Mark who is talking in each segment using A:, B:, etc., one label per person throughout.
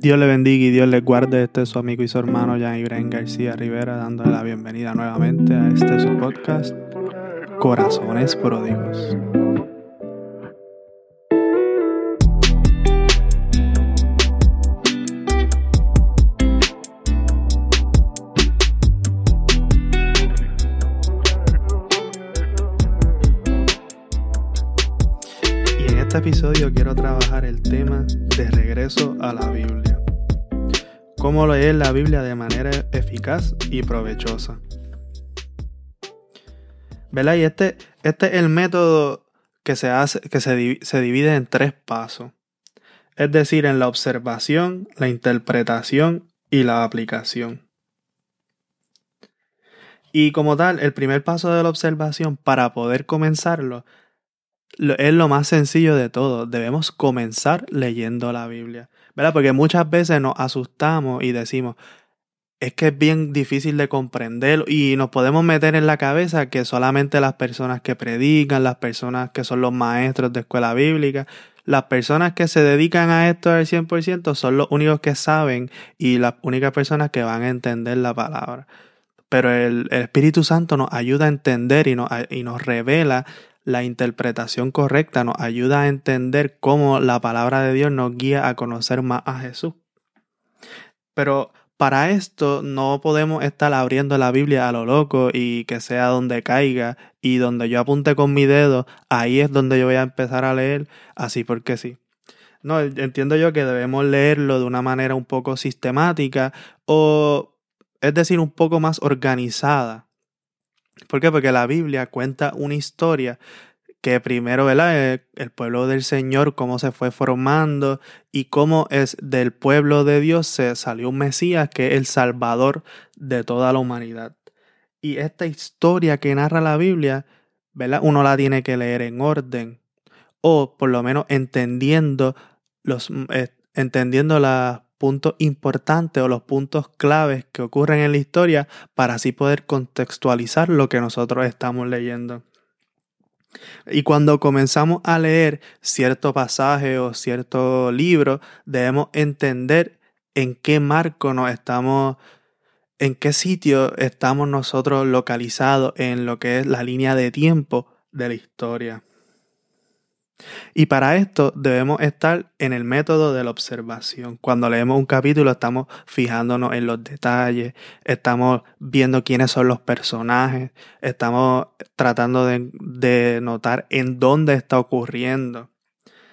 A: Dios le bendiga y Dios le guarde. Este es su amigo y su hermano Jan Ibrahim García Rivera, dándole la bienvenida nuevamente a este su podcast, Corazones Pródigos. Este episodio quiero trabajar el tema de regreso a la Biblia. Cómo leer la Biblia de manera eficaz y provechosa. ¿Verdad? Y este, este es el método que se hace, que se, se divide en tres pasos. Es decir, en la observación, la interpretación y la aplicación. Y como tal, el primer paso de la observación para poder comenzarlo lo- es lo más sencillo de todo. Debemos comenzar leyendo la Biblia. ¿Verdad? Porque muchas veces nos asustamos y decimos, es que es bien difícil de comprender y nos podemos meter en la cabeza que solamente las personas que predican, las personas que son los maestros de escuela bíblica, las personas que se dedican a esto al 100% son los únicos que saben y las únicas personas que van a entender la palabra. Pero el, el Espíritu Santo nos ayuda a entender y nos, y nos revela la interpretación correcta, nos ayuda a entender cómo la palabra de Dios nos guía a conocer más a Jesús. Pero para esto no podemos estar abriendo la Biblia a lo loco y que sea donde caiga y donde yo apunte con mi dedo, ahí es donde yo voy a empezar a leer así porque sí. No, entiendo yo que debemos leerlo de una manera un poco sistemática o es decir, un poco más organizada. ¿Por qué? Porque la Biblia cuenta una historia que primero, ¿verdad? El, el, pueblo del Señor, cómo se fue formando y cómo es del pueblo de Dios se salió un Mesías que es el Salvador de toda la humanidad. Y esta historia que narra la Biblia, ¿verdad? Uno la tiene que leer en orden o por lo menos entendiendo los eh, entendiendo los puntos importantes o los puntos claves que ocurren en la historia para así poder contextualizar lo que nosotros estamos leyendo. Y cuando comenzamos a leer cierto pasaje o cierto libro, debemos entender en qué marco nos estamos, en qué sitio estamos nosotros localizados en lo que es la línea de tiempo de la historia. Y para esto debemos estar en el método de la observación. Cuando leemos un capítulo estamos fijándonos en los detalles, estamos viendo quiénes son los personajes, estamos tratando de, notar en dónde está ocurriendo.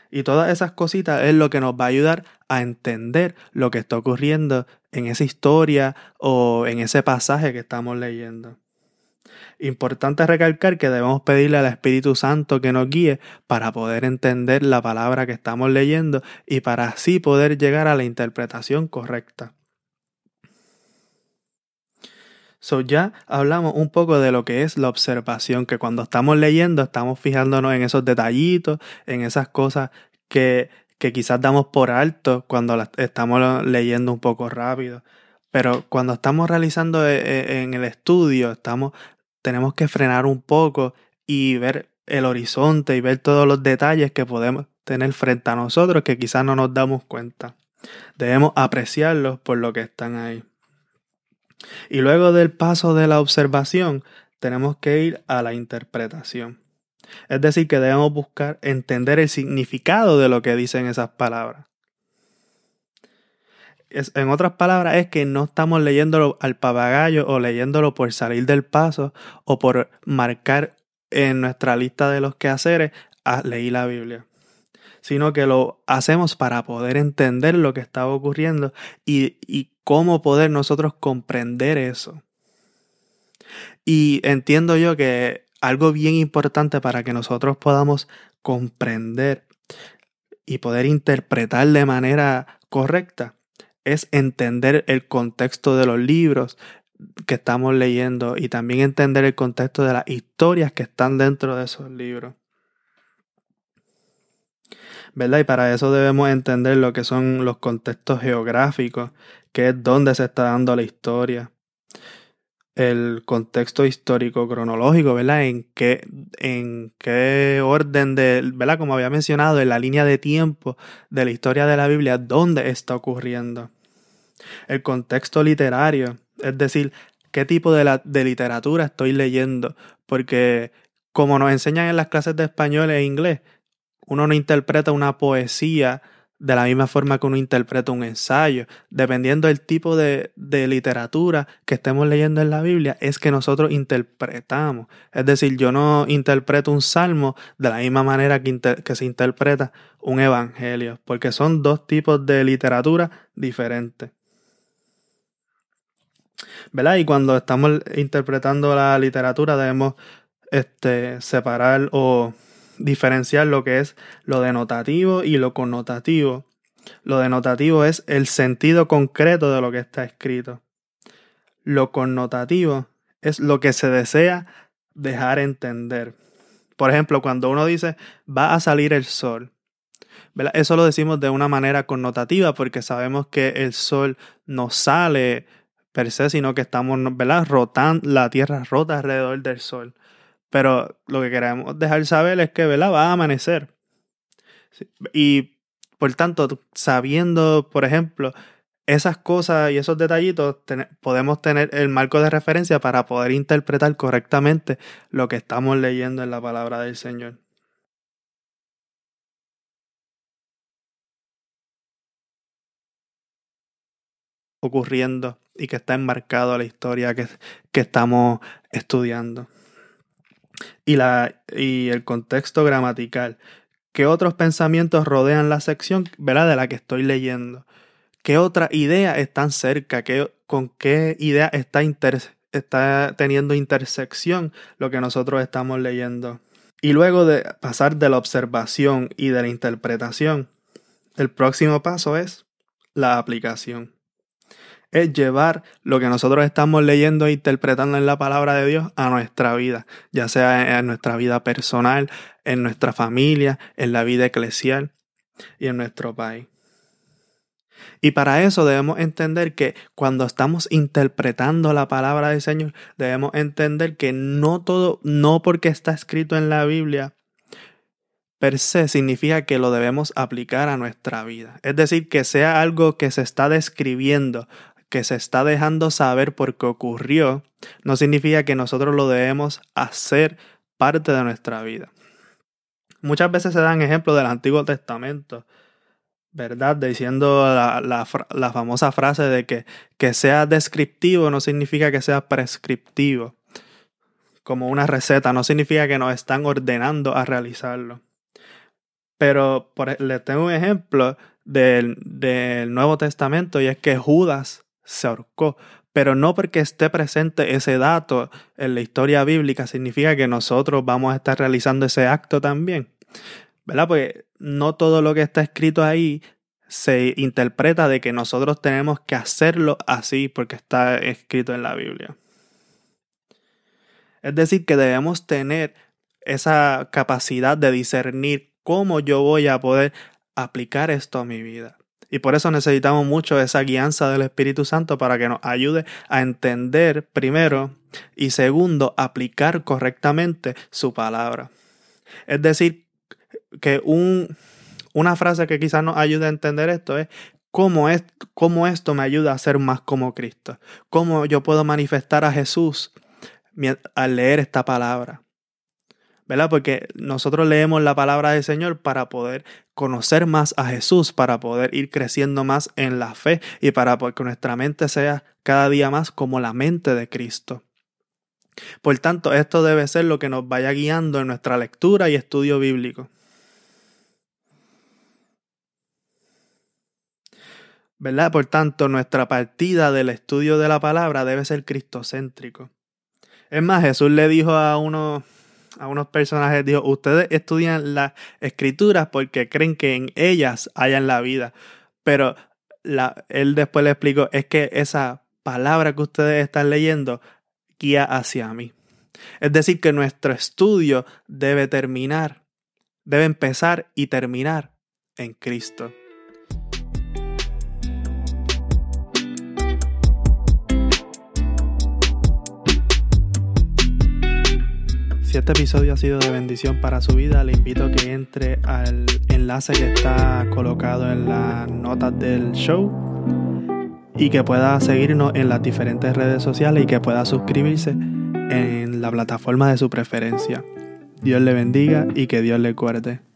A: Y todas esas cositas es lo que nos va a ayudar a entender lo que está ocurriendo en esa historia o en ese pasaje que estamos leyendo. Importante recalcar que debemos pedirle al Espíritu Santo que nos guíe para poder entender la palabra que estamos leyendo y para así poder llegar a la interpretación correcta. So ya hablamos un poco de lo que es la observación, que cuando estamos leyendo estamos fijándonos en esos detallitos, en esas cosas que, que quizás damos por alto cuando las estamos leyendo un poco rápido. Pero cuando estamos realizando en el estudio, estamos tenemos que frenar un poco y ver el horizonte y ver todos los detalles que podemos tener frente a nosotros que quizás no nos damos cuenta. Debemos apreciarlos por lo que están ahí. Y luego del paso de la observación, tenemos que ir a la interpretación. Es decir, que debemos buscar entender el significado de lo que dicen esas palabras. Es, en otras palabras, es que no estamos leyéndolo al papagayo o leyéndolo por salir del paso o por marcar en nuestra lista de los quehaceres, ah, leí la Biblia. Sino que lo hacemos para poder entender lo que está ocurriendo y, y cómo poder nosotros comprender eso. Y entiendo yo que algo bien importante para que nosotros podamos comprender y poder interpretar de manera correcta es entender el contexto de los libros que estamos leyendo y también entender el contexto de las historias que están dentro de esos libros. ¿Verdad? Y para eso debemos entender lo que son los contextos geográficos, que es dónde se está dando la historia. el contexto histórico cronológico, ¿verdad? En qué, en qué orden de, ¿verdad? Como había mencionado, en la línea de tiempo de la historia de la Biblia, dónde está ocurriendo. El contexto literario, es decir, qué tipo de, la, de literatura estoy leyendo, porque como nos enseñan en las clases de español e inglés, uno no interpreta una poesía de la misma forma que uno interpreta un ensayo. Dependiendo del tipo de, literatura que estemos leyendo en la Biblia, es que nosotros interpretamos. Es decir, yo no interpreto un salmo de la misma manera que se interpreta un evangelio, porque son dos tipos de literatura diferentes. ¿Verdad? Y cuando estamos interpretando la literatura debemos este, separar o diferenciar lo que es lo denotativo y lo connotativo. Lo denotativo es el sentido concreto de lo que está escrito. Lo connotativo es lo que se desea dejar entender. Por ejemplo, cuando uno dice va a salir el sol, eso lo decimos de una manera connotativa porque sabemos que el sol no sale per se, sino que estamos ¿verdad? rotando, la tierra rota alrededor del sol. Pero lo que queremos dejar saber es que ¿verdad? va a amanecer. Y por tanto, sabiendo, por ejemplo, esas cosas y esos detallitos, podemos tener el marco de referencia para poder interpretar correctamente lo que estamos leyendo en la palabra del Señor. Ocurriendo y que está enmarcado a la historia que, que estamos estudiando y, la, y el contexto gramatical. ¿Qué otros pensamientos rodean la sección ¿verdad? de la que estoy leyendo? ¿Qué otra idea están cerca? ¿Qué, ¿Con qué idea está, está teniendo intersección lo que nosotros estamos leyendo? Y luego de pasar de la observación y de la interpretación, el próximo paso es la aplicación es llevar lo que nosotros estamos leyendo e interpretando en la palabra de Dios a nuestra vida, ya sea en nuestra vida personal, en nuestra familia, en la vida eclesial y en nuestro país. Y para eso debemos entender que cuando estamos interpretando la palabra del Señor, debemos entender que no todo, no porque está escrito en la Biblia, per se significa que lo debemos aplicar a nuestra vida. Es decir, que sea algo que se está describiendo, que se está dejando saber porque ocurrió, no significa que nosotros lo debemos hacer parte de nuestra vida. Muchas veces se dan ejemplos del Antiguo Testamento, ¿verdad? Diciendo la, la, famosa frase de que que sea descriptivo no significa que sea prescriptivo. Como una receta, no significa que nos están ordenando a realizarlo. Pero por, les tengo un ejemplo del, del Nuevo Testamento y es que Judas se ahorcó. Pero no porque esté presente ese dato en la historia bíblica significa que nosotros vamos a estar realizando ese acto también. ¿Verdad? Porque no todo lo que está escrito ahí se interpreta de que nosotros tenemos que hacerlo así porque está escrito en la Biblia. Es decir, que debemos tener esa capacidad de discernir cómo yo voy a poder aplicar esto a mi vida. Y por eso necesitamos mucho esa guianza del Espíritu Santo para que nos ayude a entender primero y segundo, aplicar correctamente su palabra. Es decir, que un, una frase que quizás nos ayude a entender esto es cómo, es cómo esto me ayuda a ser más como Cristo. Cómo yo puedo manifestar a Jesús al leer esta palabra. ¿Verdad? Porque nosotros leemos la palabra del Señor para poder conocer más a Jesús, para poder ir creciendo más en la fe y para que nuestra mente sea cada día más como la mente de Cristo. Por tanto, esto debe ser lo que nos vaya guiando en nuestra lectura y estudio bíblico. ¿Verdad? Por tanto, nuestra partida del estudio de la palabra debe ser cristocéntrico. Es más, Jesús le dijo a uno a unos personajes, dijo, ustedes estudian las escrituras porque creen que en ellas hayan la vida. Pero la, él después le explicó, es que esa palabra que ustedes están leyendo guía hacia mí. Es decir, que nuestro estudio debe terminar, debe empezar y terminar en Cristo. Si este episodio ha sido de bendición para su vida, le invito a que entre al enlace que está colocado en las notas del show y que pueda seguirnos en las diferentes redes sociales y que pueda suscribirse en la plataforma de su preferencia. Dios le bendiga y que Dios le guarde.